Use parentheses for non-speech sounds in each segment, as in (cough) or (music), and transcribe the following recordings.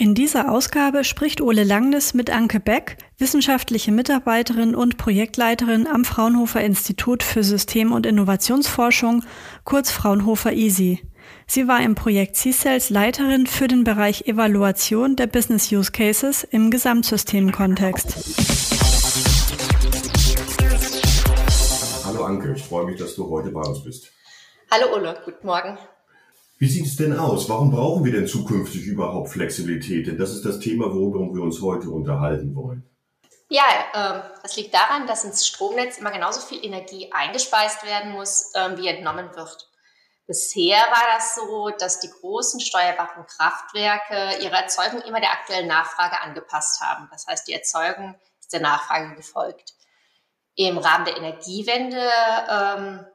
In dieser Ausgabe spricht Ole Langnes mit Anke Beck, wissenschaftliche Mitarbeiterin und Projektleiterin am Fraunhofer Institut für System- und Innovationsforschung, kurz Fraunhofer EASY. Sie war im Projekt C-Cells Leiterin für den Bereich Evaluation der Business Use Cases im Gesamtsystemkontext. Hallo Anke, ich freue mich, dass du heute bei uns bist. Hallo Ole, guten Morgen. Wie sieht es denn aus? Warum brauchen wir denn zukünftig überhaupt Flexibilität? Denn das ist das Thema, worüber wir uns heute unterhalten wollen. Ja, ähm, das liegt daran, dass ins Stromnetz immer genauso viel Energie eingespeist werden muss, ähm, wie entnommen wird. Bisher war das so, dass die großen steuerbaren Kraftwerke ihre Erzeugung immer der aktuellen Nachfrage angepasst haben. Das heißt, die Erzeugung ist der Nachfrage gefolgt. Im Rahmen der Energiewende ähm,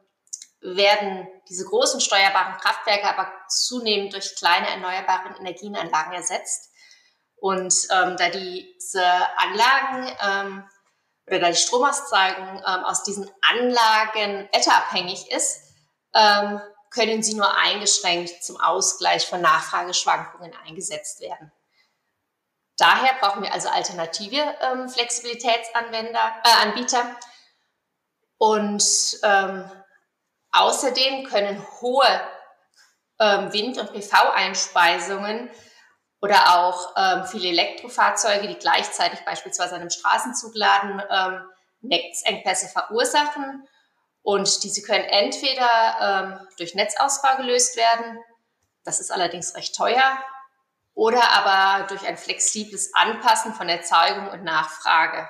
werden diese großen steuerbaren Kraftwerke aber zunehmend durch kleine erneuerbare Energienanlagen ersetzt. Und ähm, da diese Anlagen ähm, oder da die Stromerzeugung ähm, aus diesen Anlagen wetterabhängig ist, ähm, können sie nur eingeschränkt zum Ausgleich von Nachfrageschwankungen eingesetzt werden. Daher brauchen wir also alternative ähm, Flexibilitätsanwender, äh. Und ähm, Außerdem können hohe ähm, Wind- und PV-Einspeisungen oder auch ähm, viele Elektrofahrzeuge, die gleichzeitig beispielsweise an einem Straßenzug laden, ähm, Netzengpässe verursachen. Und diese können entweder ähm, durch Netzausbau gelöst werden, das ist allerdings recht teuer, oder aber durch ein flexibles Anpassen von Erzeugung und Nachfrage.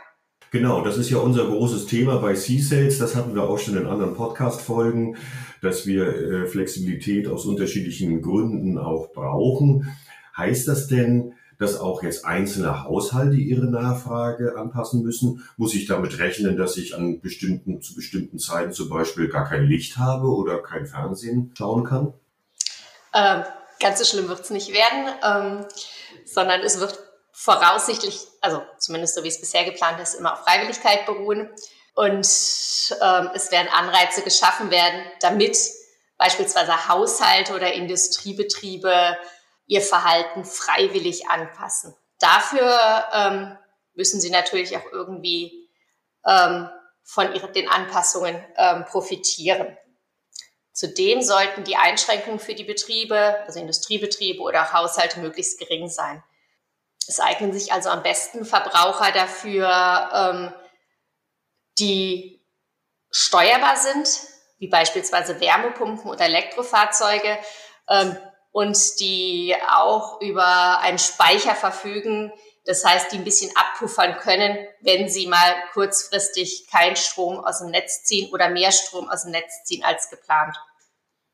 Genau, das ist ja unser großes Thema bei C-Sales. Das hatten wir auch schon in anderen Podcast-Folgen, dass wir äh, Flexibilität aus unterschiedlichen Gründen auch brauchen. Heißt das denn, dass auch jetzt einzelne Haushalte ihre Nachfrage anpassen müssen? Muss ich damit rechnen, dass ich an bestimmten, zu bestimmten Zeiten zum Beispiel gar kein Licht habe oder kein Fernsehen schauen kann? Ähm, ganz so schlimm wird es nicht werden, ähm, sondern es wird voraussichtlich, also zumindest so wie es bisher geplant ist, immer auf Freiwilligkeit beruhen. Und ähm, es werden Anreize geschaffen werden, damit beispielsweise Haushalte oder Industriebetriebe ihr Verhalten freiwillig anpassen. Dafür ähm, müssen sie natürlich auch irgendwie ähm, von ihren, den Anpassungen ähm, profitieren. Zudem sollten die Einschränkungen für die Betriebe, also Industriebetriebe oder auch Haushalte, möglichst gering sein. Es eignen sich also am besten Verbraucher dafür, ähm, die steuerbar sind, wie beispielsweise Wärmepumpen oder Elektrofahrzeuge ähm, und die auch über einen Speicher verfügen. Das heißt, die ein bisschen abpuffern können, wenn sie mal kurzfristig keinen Strom aus dem Netz ziehen oder mehr Strom aus dem Netz ziehen als geplant.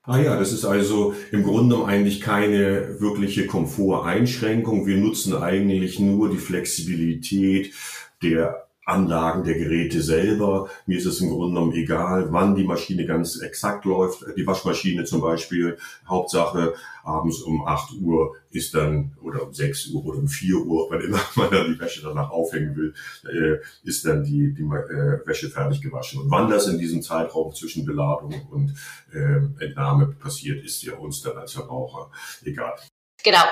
Ah ja, das ist also im Grunde eigentlich keine wirkliche Komforteinschränkung. Wir nutzen eigentlich nur die Flexibilität der Anlagen der Geräte selber. Mir ist es im Grunde genommen egal, wann die Maschine ganz exakt läuft. Die Waschmaschine zum Beispiel. Hauptsache, abends um 8 Uhr ist dann, oder um 6 Uhr oder um 4 Uhr, wann immer (laughs) man dann die Wäsche danach aufhängen will, äh, ist dann die, die äh, Wäsche fertig gewaschen. Und wann das in diesem Zeitraum zwischen Beladung und äh, Entnahme passiert, ist ja uns dann als Verbraucher egal. Genau.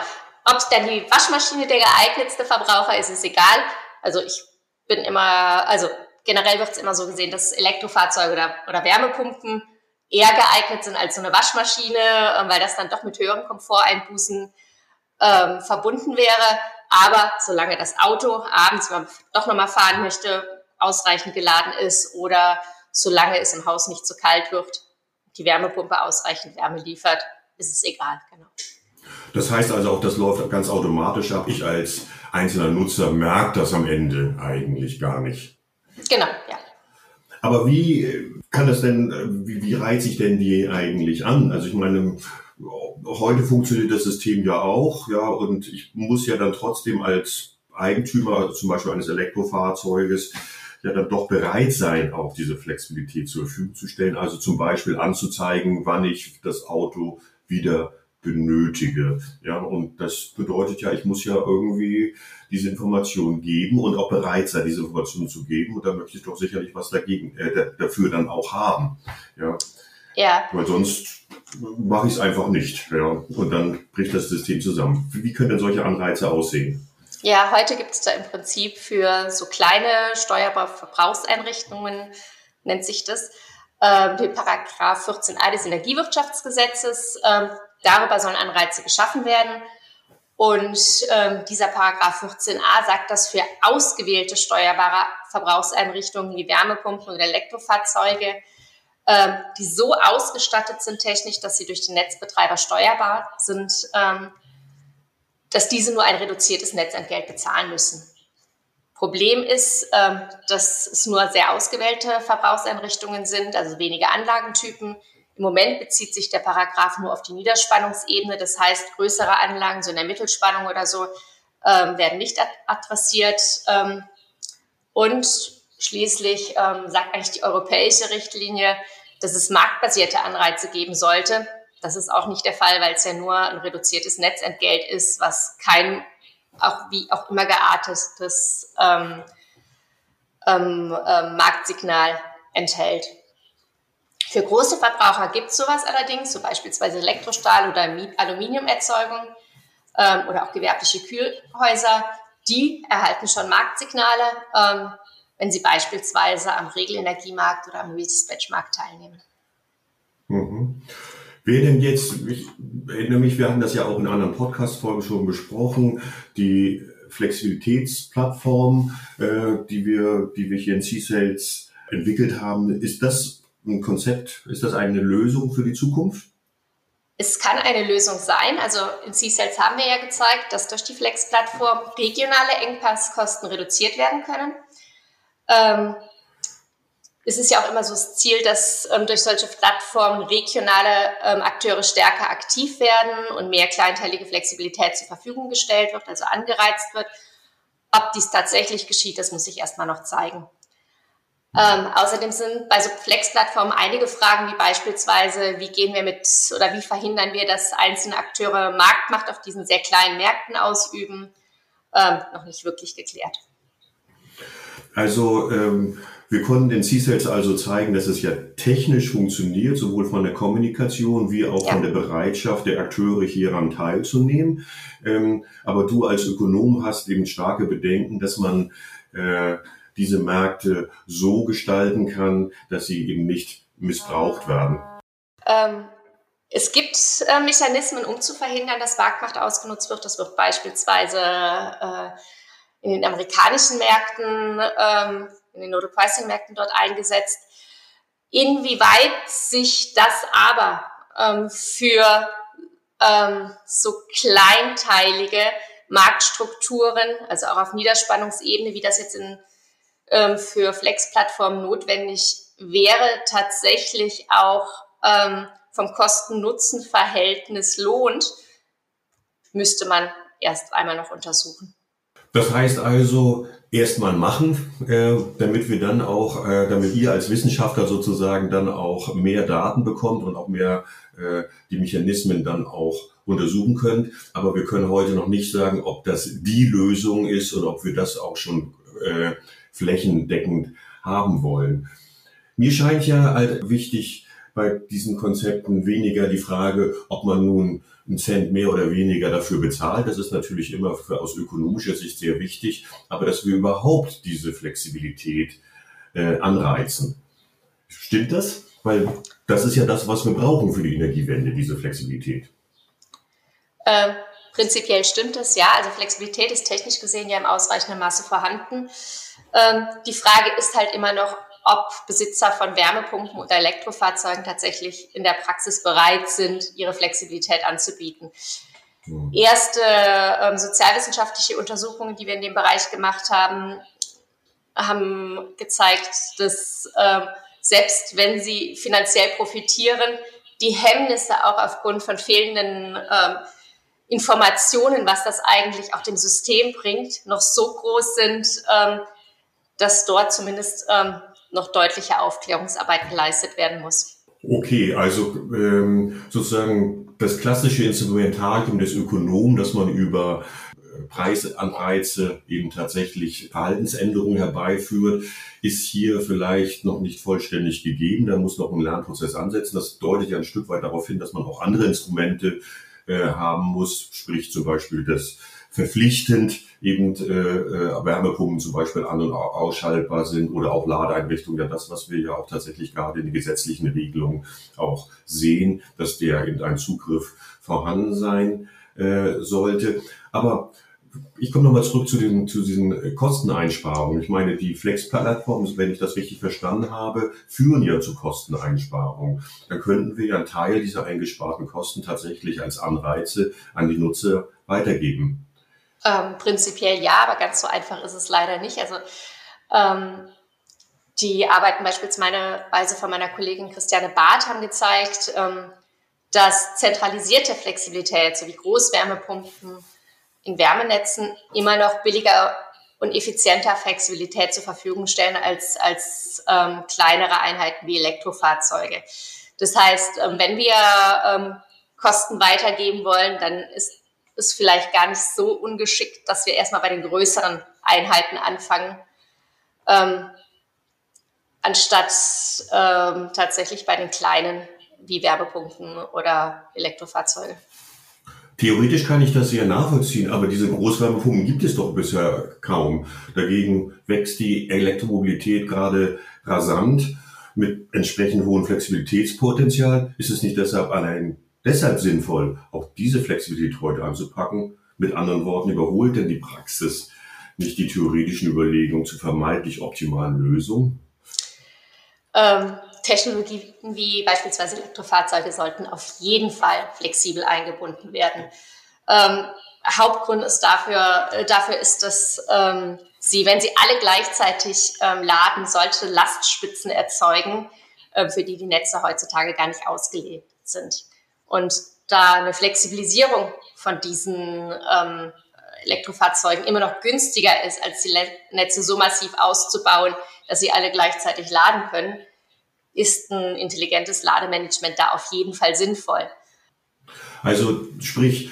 Ob dann die Waschmaschine der geeignetste Verbraucher ist, ist egal. Also ich bin immer, also generell wird es immer so gesehen, dass Elektrofahrzeuge oder, oder Wärmepumpen eher geeignet sind als so eine Waschmaschine, ähm, weil das dann doch mit höheren Komforteinbußen ähm, verbunden wäre. Aber solange das Auto abends, wenn man doch nochmal fahren möchte, ausreichend geladen ist oder solange es im Haus nicht zu kalt wird, die Wärmepumpe ausreichend Wärme liefert, ist es egal. Genau. Das heißt also auch, das läuft ganz automatisch ab. Ich als einzelner Nutzer merke das am Ende eigentlich gar nicht. Genau, ja. Aber wie kann das denn, wie, wie reiht sich denn die eigentlich an? Also ich meine, heute funktioniert das System ja auch, ja, und ich muss ja dann trotzdem als Eigentümer, also zum Beispiel eines Elektrofahrzeuges, ja dann doch bereit sein, auch diese Flexibilität zur Verfügung zu stellen. Also zum Beispiel anzuzeigen, wann ich das Auto wieder benötige. Ja, und das bedeutet ja, ich muss ja irgendwie diese Information geben und auch bereit sein, diese Information zu geben. Und da möchte ich doch sicherlich was dagegen, äh, dafür dann auch haben. Ja. Ja. Weil sonst mache ich es einfach nicht. Ja. Und dann bricht das System zusammen. Wie können denn solche Anreize aussehen? Ja, heute gibt es da im Prinzip für so kleine steuerbare Verbrauchseinrichtungen, nennt sich das, äh, den Paragraph 14a des Energiewirtschaftsgesetzes. Ähm, darüber sollen Anreize geschaffen werden. Und ähm, dieser Paragraph 14a sagt, dass für ausgewählte steuerbare Verbrauchseinrichtungen wie Wärmepumpen oder Elektrofahrzeuge, ähm, die so ausgestattet sind technisch, dass sie durch den Netzbetreiber steuerbar sind, ähm, dass diese nur ein reduziertes Netzentgelt bezahlen müssen. Problem ist, ähm, dass es nur sehr ausgewählte Verbrauchseinrichtungen sind, also wenige Anlagentypen. Im Moment bezieht sich der Paragraph nur auf die Niederspannungsebene. Das heißt, größere Anlagen, so in der Mittelspannung oder so, ähm, werden nicht adressiert. Ähm, und schließlich sagt eigentlich die europäische Richtlinie, dass es marktbasierte Anreize geben sollte, das ist auch nicht der Fall, weil es ja nur ein reduziertes Netzentgelt ist, was kein, auch wie auch immer geartetes ähm, ähm, ähm, Marktsignal enthält. Für große Verbraucher gibt es sowas allerdings, so beispielsweise Elektrostahl- oder Aluminiumerzeugung ähm, oder auch gewerbliche Kühlhäuser. Die erhalten schon Marktsignale, ähm, wenn sie beispielsweise am Regelenergiemarkt oder am Redispatch-Markt teilnehmen. Mhm. Wer denn jetzt, ich erinnere mich, wir hatten das ja auch in anderen Podcast-Folgen schon besprochen, die Flexibilitätsplattform, äh, die wir, die wir hier in C-Sales entwickelt haben. Ist das ein Konzept, ist das eine Lösung für die Zukunft? Es kann eine Lösung sein. Also in C-Sales haben wir ja gezeigt, dass durch die Flex-Plattform regionale Engpasskosten reduziert werden können. Ähm, es ist ja auch immer so das Ziel, dass ähm, durch solche Plattformen regionale ähm, Akteure stärker aktiv werden und mehr kleinteilige Flexibilität zur Verfügung gestellt wird, also angereizt wird. Ob dies tatsächlich geschieht, das muss ich erstmal noch zeigen. Ähm, außerdem sind bei so Flex-Plattformen einige Fragen, wie beispielsweise, wie gehen wir mit oder wie verhindern wir, dass einzelne Akteure Marktmacht auf diesen sehr kleinen Märkten ausüben, ähm, noch nicht wirklich geklärt. Also ähm, wir konnten den C-Sales also zeigen, dass es ja technisch funktioniert, sowohl von der Kommunikation wie auch ja. von der Bereitschaft der Akteure hieran teilzunehmen. Ähm, aber du als Ökonom hast eben starke Bedenken, dass man äh, diese Märkte so gestalten kann, dass sie eben nicht missbraucht werden. Ähm. Es gibt äh, Mechanismen, um zu verhindern, dass Marktmacht ausgenutzt wird. Das wird beispielsweise äh, in den amerikanischen Märkten ähm, in den Nodal Pricing Märkten dort eingesetzt. Inwieweit sich das aber ähm, für ähm, so kleinteilige Marktstrukturen, also auch auf Niederspannungsebene, wie das jetzt in, ähm, für Flex-Plattformen notwendig wäre, tatsächlich auch ähm, vom Kosten-Nutzen-Verhältnis lohnt, müsste man erst einmal noch untersuchen. Das heißt also, erstmal machen, äh, damit wir dann auch, äh, damit ihr als Wissenschaftler sozusagen dann auch mehr Daten bekommt und auch mehr äh, die Mechanismen dann auch untersuchen könnt. Aber wir können heute noch nicht sagen, ob das die Lösung ist oder ob wir das auch schon flächendeckend haben wollen. Mir scheint ja halt wichtig, bei diesen Konzepten weniger die Frage, ob man nun einen Cent mehr oder weniger dafür bezahlt. Das ist natürlich immer für, aus ökonomischer Sicht sehr wichtig, aber dass wir überhaupt diese Flexibilität äh, anreizen. Stimmt das? Weil das ist ja das, was wir brauchen für die Energiewende, diese Flexibilität. Ähm, prinzipiell stimmt es, ja. Also Flexibilität ist technisch gesehen ja im ausreichenden Maße vorhanden. Ähm, die Frage ist halt immer noch, ob Besitzer von Wärmepumpen oder Elektrofahrzeugen tatsächlich in der Praxis bereit sind, ihre Flexibilität anzubieten. Mhm. Erste ähm, sozialwissenschaftliche Untersuchungen, die wir in dem Bereich gemacht haben, haben gezeigt, dass ähm, selbst wenn sie finanziell profitieren, die Hemmnisse auch aufgrund von fehlenden ähm, Informationen, was das eigentlich auch dem System bringt, noch so groß sind, ähm, dass dort zumindest ähm, noch deutliche Aufklärungsarbeit geleistet werden muss. Okay, also ähm, sozusagen das klassische Instrumentarium des Ökonomen, dass man über äh, Preisanreize eben tatsächlich Verhaltensänderungen herbeiführt, ist hier vielleicht noch nicht vollständig gegeben. Da muss noch ein Lernprozess ansetzen. Das deutet ja ein Stück weit darauf hin, dass man auch andere Instrumente äh, haben muss, sprich zum Beispiel das verpflichtend eben äh, äh, Wärmepumpen zum Beispiel an- und ausschaltbar sind oder auch Ladeeinrichtungen. Ja, das, was wir ja auch tatsächlich gerade in den gesetzlichen Regelungen auch sehen, dass der eben ein Zugriff vorhanden sein äh, sollte. Aber ich komme nochmal zurück zu, den, zu diesen Kosteneinsparungen. Ich meine, die Flex-Plattformen, wenn ich das richtig verstanden habe, führen ja zu Kosteneinsparungen. Dann könnten wir ja einen Teil dieser eingesparten Kosten tatsächlich als Anreize an die Nutzer weitergeben. Ähm, prinzipiell ja, aber ganz so einfach ist es leider nicht. Also ähm, die Arbeiten beispielsweise von meiner Kollegin Christiane Barth haben gezeigt, ähm, dass zentralisierte Flexibilität sowie Großwärmepumpen in Wärmenetzen immer noch billiger und effizienter Flexibilität zur Verfügung stellen als, als ähm, kleinere Einheiten wie Elektrofahrzeuge. Das heißt, ähm, wenn wir ähm, Kosten weitergeben wollen, dann ist es vielleicht gar nicht so ungeschickt, dass wir erstmal bei den größeren Einheiten anfangen, ähm, anstatt ähm, tatsächlich bei den kleinen wie Werbepumpen oder Elektrofahrzeuge. Theoretisch kann ich das sehr nachvollziehen, aber diese Großwärmepumpen gibt es doch bisher kaum. Dagegen wächst die Elektromobilität gerade rasant mit entsprechend hohem Flexibilitätspotenzial. Ist es nicht deshalb allein deshalb sinnvoll, auch diese Flexibilität heute anzupacken? Mit anderen Worten, überholt denn die Praxis nicht die theoretischen Überlegungen zu vermeintlich optimalen Lösungen? Ähm, Technologien wie beispielsweise Elektrofahrzeuge sollten auf jeden Fall flexibel eingebunden werden. Ähm, Hauptgrund ist dafür, äh, dafür ist, dass ähm, sie, wenn sie alle gleichzeitig ähm, laden, solche Lastspitzen erzeugen, äh, für die die Netze heutzutage gar nicht ausgelegt sind. Und da eine Flexibilisierung von diesen ähm, Elektrofahrzeugen immer noch günstiger ist, als die Netze so massiv auszubauen, dass sie alle gleichzeitig laden können, ist ein intelligentes Lademanagement da auf jeden Fall sinnvoll. Also sprich,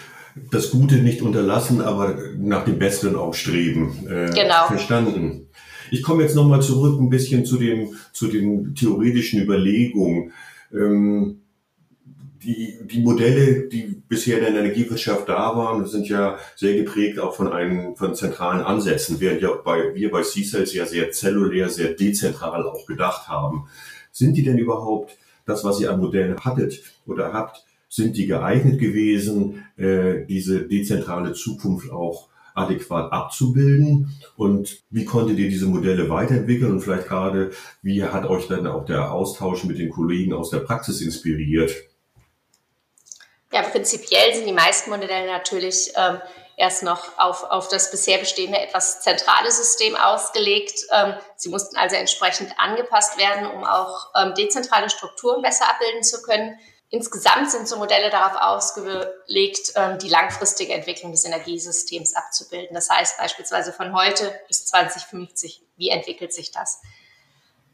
das Gute nicht unterlassen, aber nach dem Besseren auch streben. Äh, genau. Verstanden. Ich komme jetzt nochmal zurück ein bisschen zu, dem, zu den theoretischen Überlegungen. Ähm, die, die Modelle, die bisher in der Energiewirtschaft da waren, sind ja sehr geprägt auch von einem, von zentralen Ansätzen, während ja bei, wir bei C-Cells ja sehr zellulär, sehr dezentral auch gedacht haben. Sind die denn überhaupt das, was ihr an Modellen hattet oder habt, sind die geeignet gewesen, äh, diese dezentrale Zukunft auch adäquat abzubilden? Und wie konntet ihr diese Modelle weiterentwickeln? Und vielleicht gerade, wie hat euch dann auch der Austausch mit den Kollegen aus der Praxis inspiriert? Ja, prinzipiell sind die meisten Modelle natürlich ähm, erst noch auf, auf das bisher bestehende etwas zentrale System ausgelegt. Ähm, sie mussten also entsprechend angepasst werden, um auch ähm, dezentrale Strukturen besser abbilden zu können. Insgesamt sind so Modelle darauf ausgelegt, ähm, die langfristige Entwicklung des Energiesystems abzubilden. Das heißt beispielsweise von heute bis 2050, wie entwickelt sich das?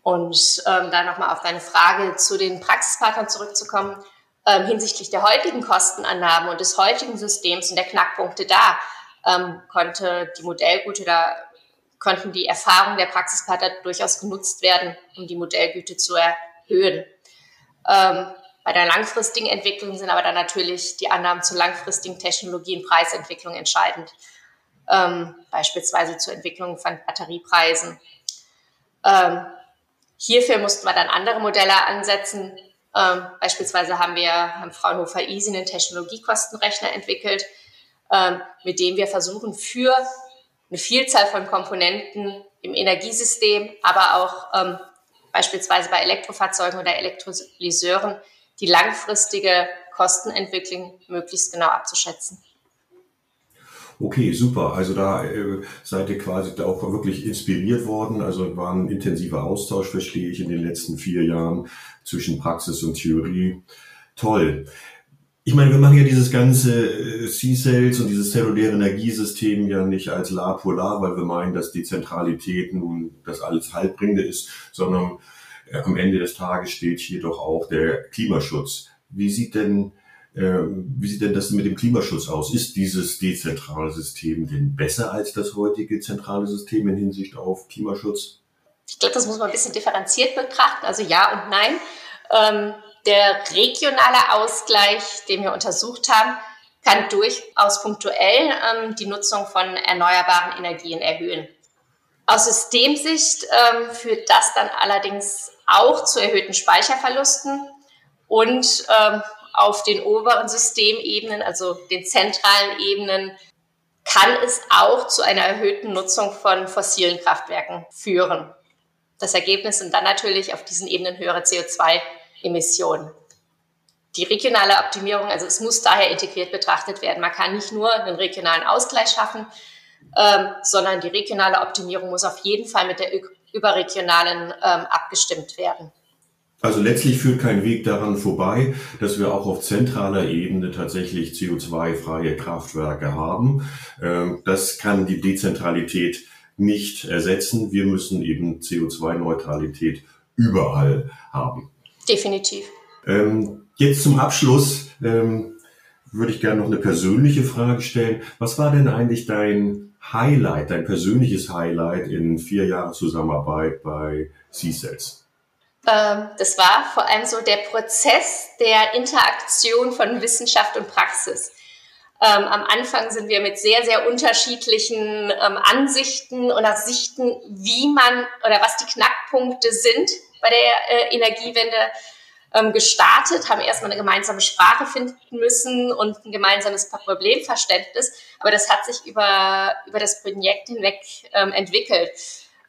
Und ähm, da nochmal auf deine Frage zu den Praxispartnern zurückzukommen ähm, hinsichtlich der heutigen Kostenannahmen und des heutigen Systems und der Knackpunkte da, ähm, konnte die Modellgüte da konnten die Erfahrungen der Praxispartner durchaus genutzt werden, um die Modellgüte zu erhöhen. Ähm, bei der langfristigen Entwicklung sind aber dann natürlich die Annahmen zur langfristigen Technologie- und Preisentwicklung entscheidend, ähm, beispielsweise zur Entwicklung von Batteriepreisen. Ähm, hierfür mussten wir dann andere Modelle ansetzen, ähm, beispielsweise haben wir haben Fraunhofer Easy einen Technologiekostenrechner entwickelt, ähm, mit dem wir versuchen, für eine Vielzahl von Komponenten im Energiesystem, aber auch ähm, beispielsweise bei Elektrofahrzeugen oder Elektrolyseuren die langfristige Kostenentwicklung möglichst genau abzuschätzen. Okay, super. Also da äh, seid ihr quasi auch wirklich inspiriert worden. Also war ein intensiver Austausch, verstehe ich, in den letzten vier Jahren zwischen Praxis und Theorie. Toll. Ich meine, wir machen ja dieses ganze äh, C-Cells und dieses zelluläre Energiesystem ja nicht als La Polar, weil wir meinen, dass die Zentralität nun das alles Haltbringende ist, sondern äh, am Ende des Tages steht hier doch auch der Klimaschutz. Wie sieht denn wie sieht denn das mit dem Klimaschutz aus? Ist dieses dezentrale System denn besser als das heutige zentrale System in Hinsicht auf Klimaschutz? Ich glaube, das muss man ein bisschen differenziert betrachten. Also ja und nein. Ähm, der regionale Ausgleich, den wir untersucht haben, kann durchaus punktuell ähm, die Nutzung von erneuerbaren Energien erhöhen. Aus Systemsicht ähm, führt das dann allerdings auch zu erhöhten Speicherverlusten und ähm, auf den oberen Systemebenen, also den zentralen Ebenen, kann es auch zu einer erhöhten Nutzung von fossilen Kraftwerken führen. Das Ergebnis sind dann natürlich auf diesen Ebenen höhere CO2 Emissionen. Die regionale Optimierung, also es muss daher integriert betrachtet werden. Man kann nicht nur einen regionalen Ausgleich schaffen, ähm, sondern die regionale Optimierung muss auf jeden Fall mit der überregionalen ähm, abgestimmt werden. Also letztlich führt kein Weg daran vorbei, dass wir auch auf zentraler Ebene tatsächlich CO2-freie Kraftwerke haben. Ähm, das kann die Dezentralität nicht ersetzen. Wir müssen eben CO2-Neutralität überall haben. Definitiv. Ähm, jetzt zum Abschluss ähm, würde ich gerne noch eine persönliche Frage stellen. Was war denn eigentlich dein Highlight, dein persönliches Highlight in vier Jahren Zusammenarbeit bei C-Cells? Ähm, das war vor allem so der Prozess der Interaktion von Wissenschaft und Praxis. Ähm, am Anfang sind wir mit sehr, sehr unterschiedlichen ähm, Ansichten und Sichten, wie man oder was die Knackpunkte sind bei der äh, Energiewende ähm, gestartet, haben erstmal eine gemeinsame Sprache finden müssen und ein gemeinsames Problemverständnis. Aber das hat sich über, über das Projekt hinweg ähm, entwickelt.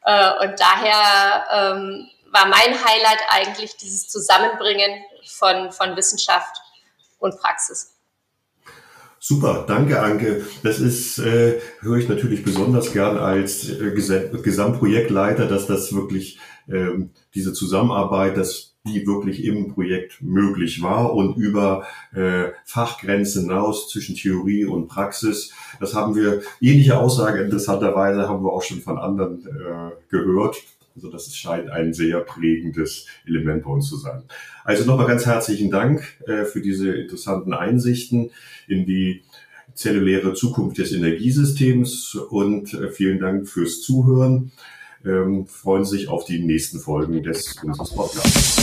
Äh, und daher ähm, war mein Highlight eigentlich dieses Zusammenbringen von, von Wissenschaft und Praxis. Super, danke Anke. Das ist, äh, höre ich natürlich besonders gern als äh, Gesamtprojektleiter, dass das wirklich ähm, diese Zusammenarbeit, dass die wirklich im Projekt möglich war und über äh, Fachgrenzen hinaus zwischen Theorie und Praxis. Das haben wir, ähnliche Aussage interessanterweise haben wir auch schon von anderen äh, gehört. Also das scheint ein sehr prägendes Element bei uns zu sein. Also nochmal ganz herzlichen Dank äh, für diese interessanten Einsichten in die zelluläre Zukunft des Energiesystems und äh, vielen Dank fürs Zuhören. Ähm, freuen sich auf die nächsten Folgen des unseres Podcasts.